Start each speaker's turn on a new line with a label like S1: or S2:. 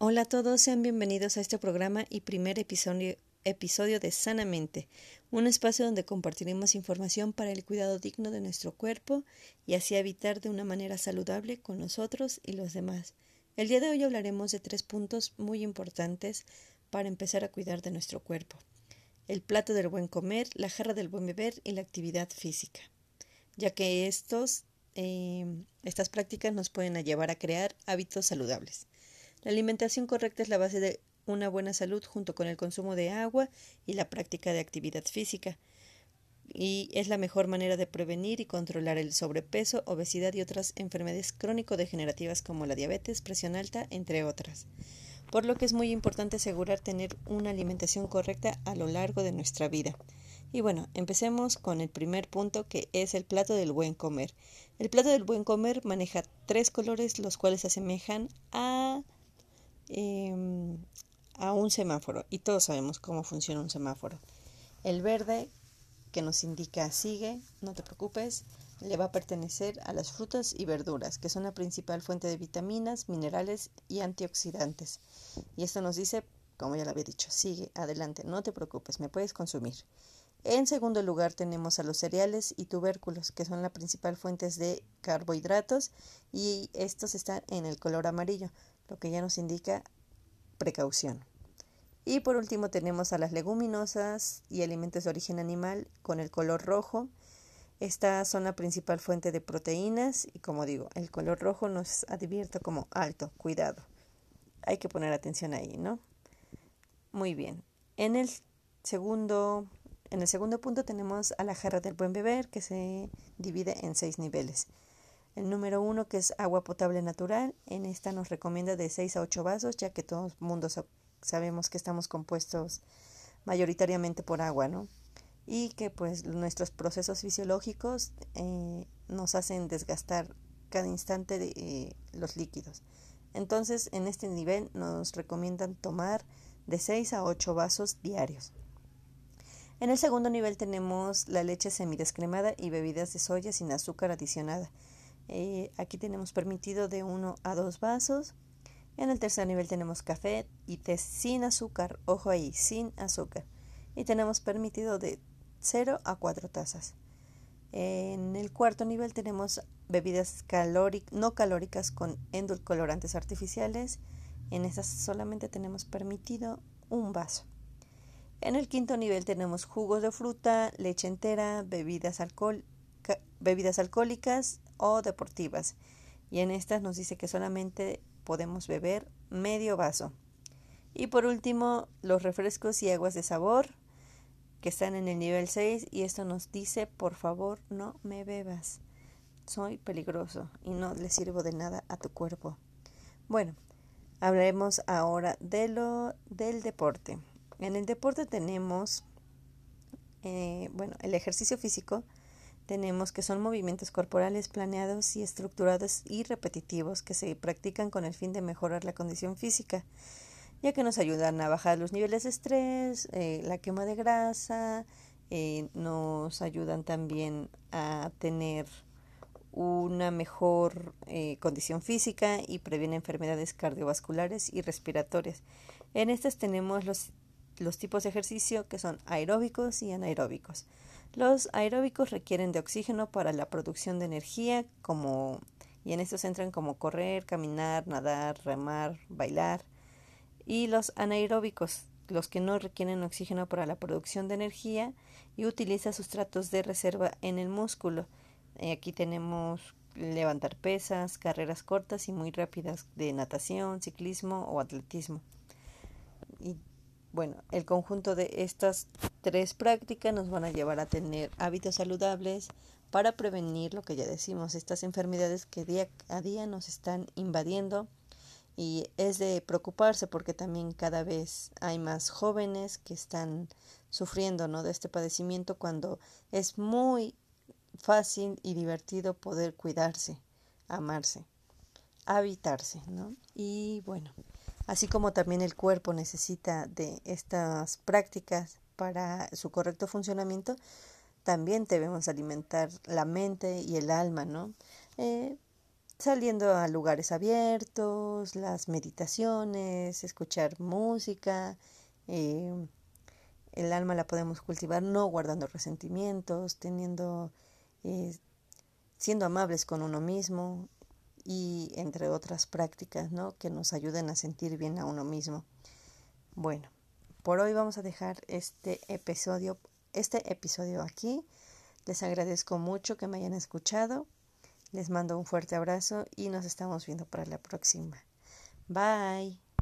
S1: Hola a todos, sean bienvenidos a este programa y primer episodio, de Sanamente, un espacio donde compartiremos información para el cuidado digno de nuestro cuerpo y así habitar de una manera saludable con nosotros y los demás. El día de hoy hablaremos de tres puntos muy importantes para empezar a cuidar de nuestro cuerpo. El plato del buen comer, la jarra del buen beber y la actividad física, ya que estos, eh, estas prácticas nos pueden llevar a crear hábitos saludables. La alimentación correcta es la base de una buena salud junto con el consumo de agua y la práctica de actividad física. Y es la mejor manera de prevenir y controlar el sobrepeso, obesidad y otras enfermedades crónico-degenerativas como la diabetes, presión alta, entre otras. Por lo que es muy importante asegurar tener una alimentación correcta a lo largo de nuestra vida. Y bueno, empecemos con el primer punto que es el plato del buen comer. El plato del buen comer maneja tres colores los cuales se asemejan a Em, a un semáforo y todos sabemos cómo funciona un semáforo. El verde que nos indica sigue, no te preocupes, le va a pertenecer a las frutas y verduras, que son la principal fuente de vitaminas, minerales y antioxidantes. Y esto nos dice, como ya lo había dicho, sigue, adelante, no te preocupes, me puedes consumir. En segundo lugar tenemos a los cereales y tubérculos, que son la principal fuente de carbohidratos y estos están en el color amarillo lo que ya nos indica precaución. Y por último tenemos a las leguminosas y alimentos de origen animal con el color rojo. Estas son la principal fuente de proteínas y como digo, el color rojo nos advierte como alto, cuidado. Hay que poner atención ahí, ¿no? Muy bien. En el segundo, en el segundo punto tenemos a la jarra del buen beber que se divide en seis niveles. El número uno, que es agua potable natural, en esta nos recomienda de 6 a 8 vasos, ya que todo el mundo sabemos que estamos compuestos mayoritariamente por agua, ¿no? Y que pues nuestros procesos fisiológicos eh, nos hacen desgastar cada instante de eh, los líquidos. Entonces, en este nivel nos recomiendan tomar de 6 a 8 vasos diarios. En el segundo nivel tenemos la leche semidescremada y bebidas de soya sin azúcar adicionada. Eh, aquí tenemos permitido de 1 a 2 vasos. En el tercer nivel tenemos café y té sin azúcar. Ojo ahí, sin azúcar. Y tenemos permitido de 0 a 4 tazas. En el cuarto nivel tenemos bebidas no calóricas con endulcorantes artificiales. En estas solamente tenemos permitido un vaso. En el quinto nivel tenemos jugos de fruta, leche entera, bebidas, alcohol, bebidas alcohólicas, o deportivas. Y en estas nos dice que solamente podemos beber medio vaso. Y por último, los refrescos y aguas de sabor que están en el nivel 6 y esto nos dice, por favor, no me bebas. Soy peligroso y no le sirvo de nada a tu cuerpo. Bueno, hablaremos ahora de lo del deporte. En el deporte tenemos, eh, bueno, el ejercicio físico tenemos que son movimientos corporales planeados y estructurados y repetitivos que se practican con el fin de mejorar la condición física, ya que nos ayudan a bajar los niveles de estrés, eh, la quema de grasa, eh, nos ayudan también a tener una mejor eh, condición física y previene enfermedades cardiovasculares y respiratorias. En estas tenemos los, los tipos de ejercicio que son aeróbicos y anaeróbicos. Los aeróbicos requieren de oxígeno para la producción de energía, como y en estos entran como correr, caminar, nadar, remar, bailar. Y los anaeróbicos, los que no requieren oxígeno para la producción de energía y utiliza sustratos de reserva en el músculo. Eh, aquí tenemos levantar pesas, carreras cortas y muy rápidas de natación, ciclismo o atletismo. Y bueno, el conjunto de estas tres prácticas nos van a llevar a tener hábitos saludables para prevenir lo que ya decimos, estas enfermedades que día a día nos están invadiendo y es de preocuparse porque también cada vez hay más jóvenes que están sufriendo ¿no? de este padecimiento cuando es muy fácil y divertido poder cuidarse, amarse, habitarse, ¿no? Y bueno, así como también el cuerpo necesita de estas prácticas para su correcto funcionamiento, también debemos alimentar la mente y el alma, ¿no? Eh, saliendo a lugares abiertos, las meditaciones, escuchar música. Eh, el alma la podemos cultivar no guardando resentimientos, teniendo, eh, siendo amables con uno mismo y entre otras prácticas, ¿no? Que nos ayuden a sentir bien a uno mismo. Bueno, por hoy vamos a dejar este episodio, este episodio aquí. Les agradezco mucho que me hayan escuchado. Les mando un fuerte abrazo y nos estamos viendo para la próxima. Bye.